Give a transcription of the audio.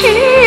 here